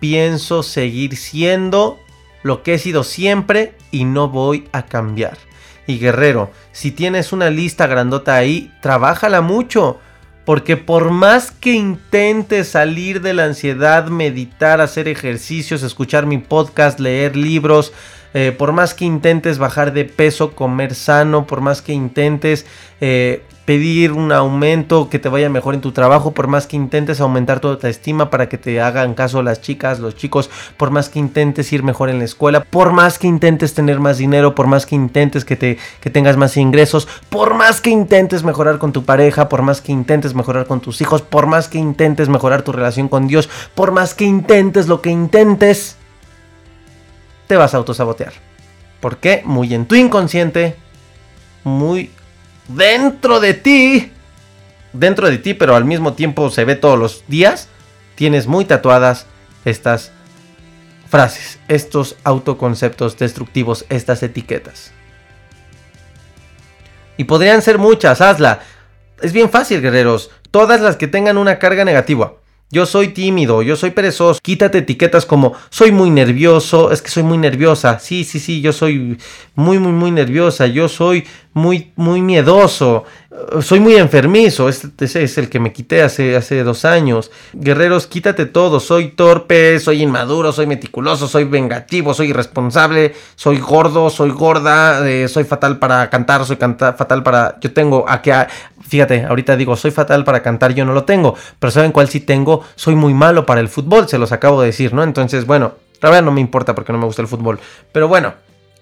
pienso seguir siendo lo que he sido siempre y no voy a cambiar. Y guerrero, si tienes una lista grandota ahí, trabájala mucho. Porque por más que intentes salir de la ansiedad, meditar, hacer ejercicios, escuchar mi podcast, leer libros, eh, por más que intentes bajar de peso, comer sano, por más que intentes eh, pedir un aumento, que te vaya mejor en tu trabajo, por más que intentes aumentar tu autoestima para que te hagan caso las chicas, los chicos, por más que intentes ir mejor en la escuela, por más que intentes tener más dinero, por más que intentes que, te, que tengas más ingresos, por más que intentes mejorar con tu pareja, por más que intentes mejorar con tus hijos, por más que intentes mejorar tu relación con Dios, por más que intentes lo que intentes, te vas a autosabotear. ¿Por qué? Muy en tu inconsciente, muy dentro de ti, dentro de ti, pero al mismo tiempo se ve todos los días, tienes muy tatuadas estas frases, estos autoconceptos destructivos, estas etiquetas. Y podrían ser muchas, hazla. Es bien fácil, guerreros. Todas las que tengan una carga negativa. Yo soy tímido, yo soy perezoso. Quítate etiquetas como soy muy nervioso, es que soy muy nerviosa. Sí, sí, sí, yo soy muy, muy, muy nerviosa. Yo soy muy, muy miedoso. Soy muy enfermizo. Este, ese es el que me quité hace, hace dos años. Guerreros, quítate todo. Soy torpe, soy inmaduro, soy meticuloso, soy vengativo, soy irresponsable, soy gordo, soy gorda, eh, soy fatal para cantar, soy fatal para. Yo tengo a que Fíjate, ahorita digo, soy fatal para cantar, yo no lo tengo, pero ¿saben cuál sí tengo? Soy muy malo para el fútbol, se los acabo de decir, ¿no? Entonces, bueno, la verdad no me importa porque no me gusta el fútbol, pero bueno,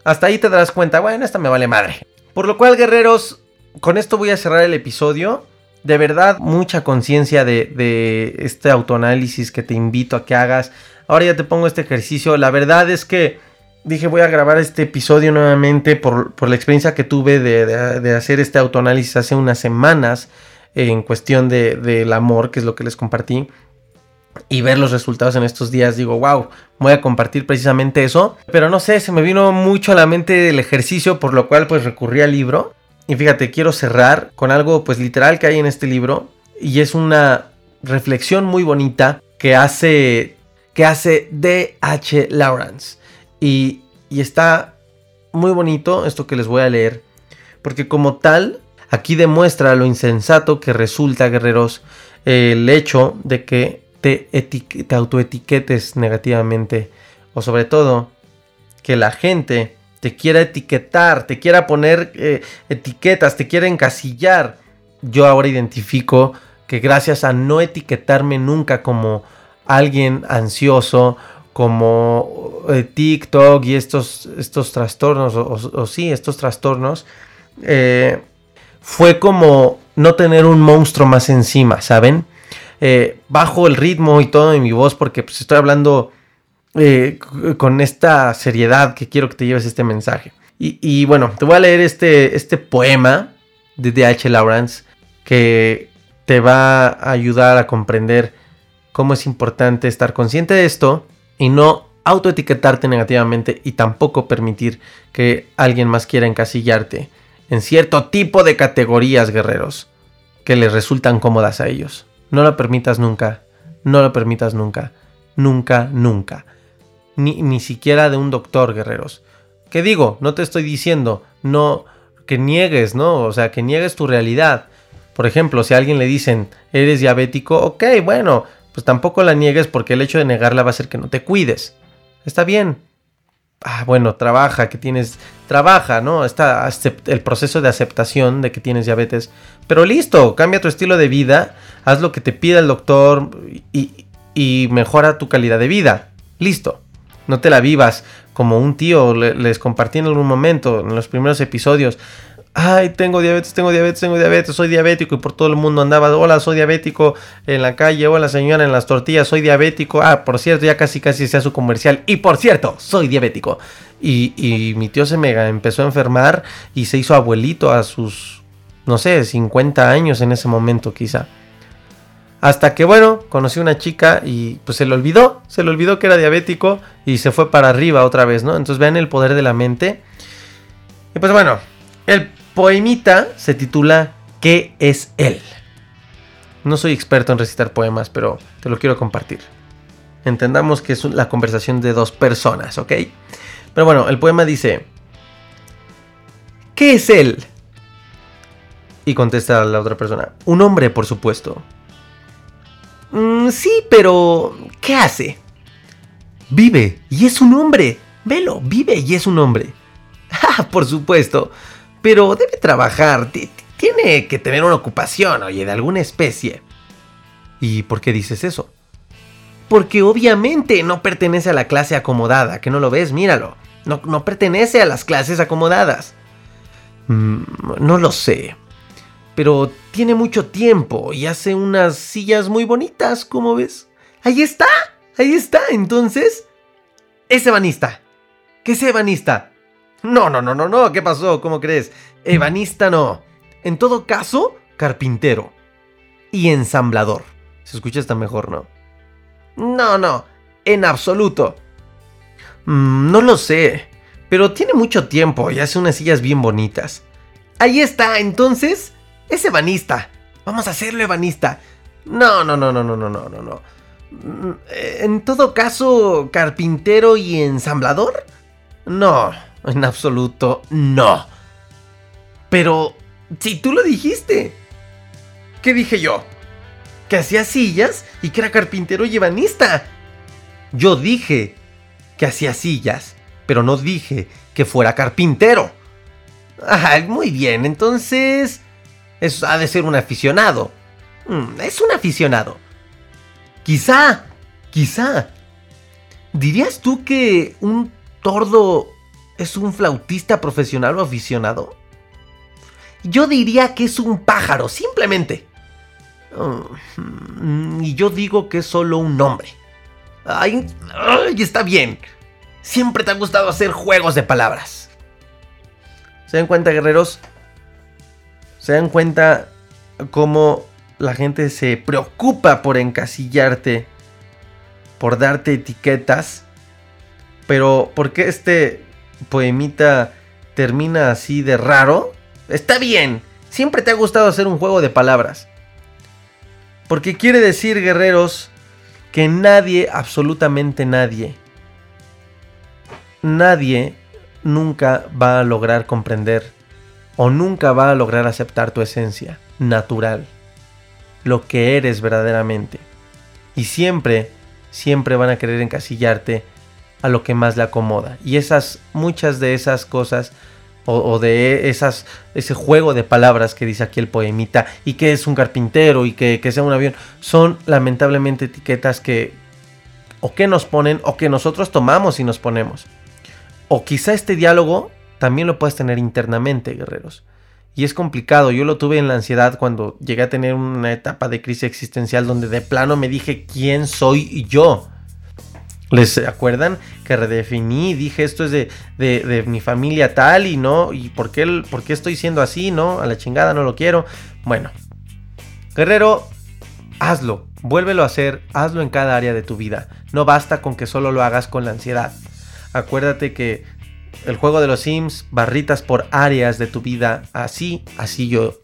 hasta ahí te darás cuenta, bueno, esta me vale madre. Por lo cual, guerreros, con esto voy a cerrar el episodio. De verdad, mucha conciencia de, este autoanálisis que te invito a que hagas. Ahora ya te pongo este ejercicio. La verdad es que dije voy a grabar este episodio nuevamente por, la experiencia que tuve de, hacer este autoanálisis hace unas semanas en cuestión del amor, que es lo que les compartí. Y ver los resultados en estos días, digo, wow, voy a compartir precisamente eso. Pero no sé, se me vino mucho a la mente el ejercicio, por lo cual pues recurrí al libro. Y fíjate, quiero cerrar con algo pues literal que hay en este libro y es una reflexión muy bonita que hace que hace D.H. Lawrence. Y, y está muy bonito esto que les voy a leer, porque como tal, aquí demuestra lo insensato que resulta, guerreros, el hecho de que te, te autoetiquetes negativamente, o sobre todo, que la gente te quiera etiquetar, te quiera poner eh, etiquetas, te quiera encasillar. Yo ahora identifico que gracias a no etiquetarme nunca como alguien ansioso, como eh, TikTok y estos, estos trastornos, o, sí, estos trastornos, eh, fue como no tener un monstruo más encima, ¿saben? Bajo el ritmo y todo en mi voz porque pues, estoy hablando con esta seriedad que quiero que te lleves este mensaje. Y, y bueno, te voy a leer este, este poema de D.H. Lawrence que te va a ayudar a comprender cómo es importante estar consciente de esto y no autoetiquetarte negativamente y tampoco permitir que alguien más quiera encasillarte en cierto tipo de categorías, guerreros, que les resultan cómodas a ellos. No lo permitas nunca, no lo permitas nunca, nunca, nunca. Ni, ni siquiera de un doctor, guerreros. ¿Qué digo? No te estoy diciendo, no, que niegues, ¿no? O sea, que niegues tu realidad. Por ejemplo, si a alguien le dicen, eres diabético, ok, bueno, pues tampoco la niegues porque el hecho de negarla va a hacer que no te cuides. Está bien. Ah, bueno, trabaja, que tienes, trabaja, ¿no? Está el proceso de aceptación de que tienes diabetes. Pero listo, cambia tu estilo de vida, haz lo que te pida el doctor y, mejora tu calidad de vida. Listo. No te la vivas como un tío, les compartí en algún momento, en los primeros episodios ay, tengo diabetes, tengo diabetes, tengo diabetes, soy diabético y por todo el mundo andaba, hola, soy diabético en la calle, hola señora en las tortillas, soy diabético, ah, por cierto, ya casi casi sea su comercial y por cierto, soy diabético. Y, y mi tío se me empezó a enfermar y se hizo abuelito a sus, no sé, 50 años en ese momento quizá. Hasta que bueno, conocí una chica y pues se le olvidó, se le olvidó que era diabético y se fue para arriba otra vez, ¿no? Entonces vean el poder de la mente. Y pues bueno, el poemita se titula ¿Qué es él? No soy experto en recitar poemas, pero te lo quiero compartir. Entendamos que es la conversación de dos personas, ¿ok? Pero bueno, el poema dice, ¿qué es él? Y contesta la otra persona, un hombre, por supuesto. Mm, sí, pero ¿qué hace? Vive, y es un hombre. Velo, vive y es un hombre. Ah, por supuesto pero debe trabajar, tiene que tener una ocupación, oye, de alguna especie. ¿Y por qué dices eso? Porque obviamente no pertenece a la clase acomodada, que no lo ves, míralo. No, no pertenece a las clases acomodadas. Mm, no lo sé. Pero tiene mucho tiempo y hace unas sillas muy bonitas, ¿cómo ves? Ahí está, ahí está. Entonces, es ebanista. ¿Qué es ebanista? No, no, no, no, no. ¿Qué pasó? ¿Cómo crees? Ebanista no. En todo caso, carpintero. Y ensamblador. Se escucha hasta mejor, ¿no? No, no. En absoluto. Mm, no lo sé. Pero tiene mucho tiempo y hace unas sillas bien bonitas. Ahí está, entonces. Es ebanista. Vamos a hacerlo ebanista. No, no, no, no, no, no, no, no, no. Mm, en todo caso, carpintero y ensamblador. No, en absoluto, no. Pero, si tú lo dijiste. ¿Qué dije yo? Que hacía sillas y que era carpintero y ebanista. Yo dije que hacía sillas, pero no dije que fuera carpintero. Ah, muy bien, entonces... Eso ha de ser un aficionado. Mm, es un aficionado. Quizá, quizá. ¿Dirías tú que un tordo ¿Es un flautista profesional o aficionado? Yo diría que es un pájaro, simplemente. Mm, y yo digo que es solo un nombre. Ay, ay, está bien. Siempre te ha gustado hacer juegos de palabras. ¿Se dan cuenta, guerreros? ¿Se dan cuenta cómo la gente se preocupa por encasillarte, por darte etiquetas? Pero, ¿por qué este poemita termina así de raro, Está bien. Siempre te ha gustado hacer un juego de palabras. Porque quiere decir, guerreros, que nadie, absolutamente nadie, nadie nunca va a lograr comprender o nunca va a lograr aceptar tu esencia natural, lo que eres verdaderamente. Y siempre, siempre van a querer encasillarte a lo que más le acomoda. Y esas, muchas de esas cosas o, de esas, ese juego de palabras que dice aquí el poemita, y que es un carpintero y que, que sea un avión, son lamentablemente etiquetas que o que nos ponen o que nosotros tomamos y nos ponemos. O quizá este diálogo también lo puedes tener internamente, guerreros. Y es complicado, yo lo tuve en la ansiedad cuando llegué a tener una etapa de crisis existencial donde de plano me dije quién soy yo. ¿Les acuerdan que redefiní? Dije esto es de, mi familia tal y no, y por qué, por qué estoy siendo así, ¿no? A la chingada no lo quiero. Bueno, Guerrero, hazlo, vuélvelo a hacer, hazlo en cada área de tu vida. No basta con que solo lo hagas con la ansiedad. Acuérdate que el juego de los Sims, barritas por áreas de tu vida, así, así yo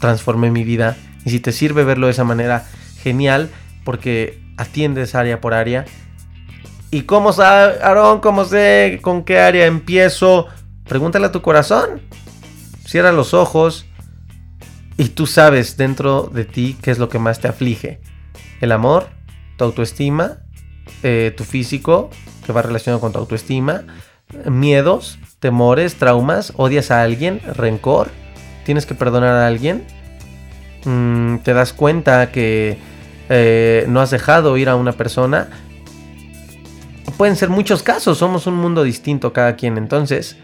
transformé mi vida. Y si te sirve verlo de esa manera, genial, porque atiendes área por área ¿Y cómo sabe, Aarón, cómo sé con qué área empiezo? Pregúntale a tu corazón. Cierra los ojos y tú sabes dentro de ti qué es lo que más te aflige. El amor, tu autoestima, eh, tu físico, que va relacionado con tu autoestima, miedos, temores, traumas, odias a alguien, rencor, tienes que perdonar a alguien, mm, te das cuenta que eh, no has dejado ir a una persona, pueden ser muchos casos, somos un mundo distinto cada quien. Entonces,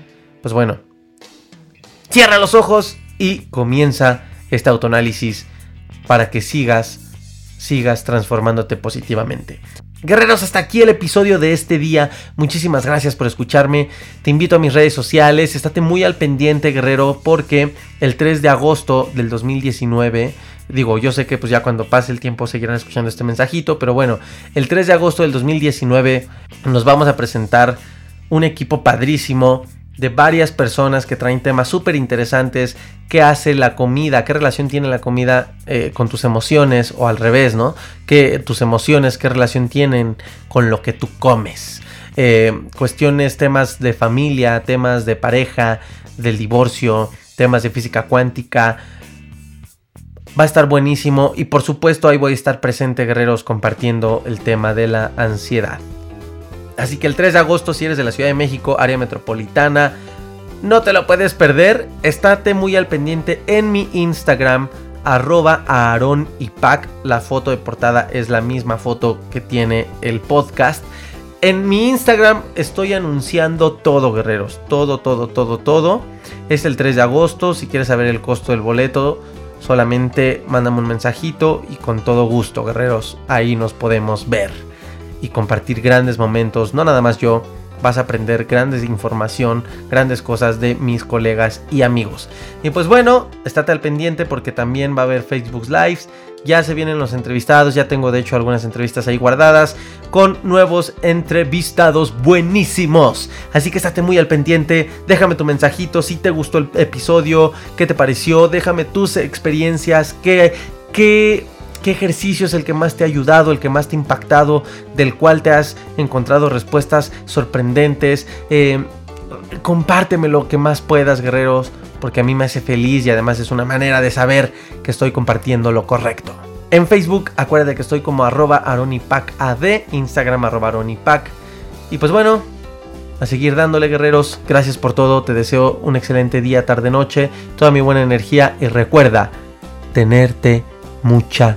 pues bueno, cierra los ojos y comienza este autoanálisis para que sigas, sigas transformándote positivamente. Guerreros, hasta aquí el episodio de este día. Muchísimas gracias por escucharme. Te invito a mis redes sociales. Estate muy al pendiente, guerrero, porque el 3 de agosto del 2019 Digo, yo sé que pues ya cuando pase el tiempo seguirán escuchando este mensajito, pero bueno, el 3 de agosto del 2019 nos vamos a presentar un equipo padrísimo de varias personas que traen temas súper interesantes. ¿Qué hace la comida? ¿Qué relación tiene la comida eh, con tus emociones? O al revés, ¿no? ¿Qué tus emociones, qué relación tienen con lo que tú comes? Eh, cuestiones, temas de familia, temas de pareja, del divorcio, temas de física cuántica Va a estar buenísimo y por supuesto ahí voy a estar presente guerreros compartiendo el tema de la ansiedad. Así que el 3 de agosto si eres de la Ciudad de México, área metropolitana, no te lo puedes perder. Estate muy al pendiente en mi Instagram arroba Aaron y Pac. La foto de portada es la misma foto que tiene el podcast. En mi Instagram estoy anunciando todo, guerreros. Todo, todo, todo, todo. Es el 3 de agosto. Si quieres saber el costo del boleto, Solamente mándame un mensajito y con todo gusto, guerreros, ahí nos podemos ver y compartir grandes momentos, no nada más yo, vas a aprender grandes información, grandes cosas de mis colegas y amigos. Y pues bueno, estate al pendiente porque también va a haber Facebook Lives. Ya se vienen los entrevistados, ya tengo de hecho algunas entrevistas ahí guardadas con nuevos entrevistados buenísimos. Así que estate muy al pendiente, déjame tu mensajito si te gustó el episodio, qué te pareció, déjame tus experiencias, qué, qué ¿Qué ejercicio es el que más te ha ayudado, el que más te ha impactado, del cual te has encontrado respuestas sorprendentes? Eh, compárteme lo que más puedas, guerreros, porque a mí me hace feliz y además es una manera de saber que estoy compartiendo lo correcto. En Facebook, acuérdate que estoy como arroba aronipacad, Instagram arroba aronipac. Y pues bueno, a seguir dándole guerreros, gracias por todo, te deseo un excelente día, tarde, noche, toda mi buena energía y recuerda, tenerte mucha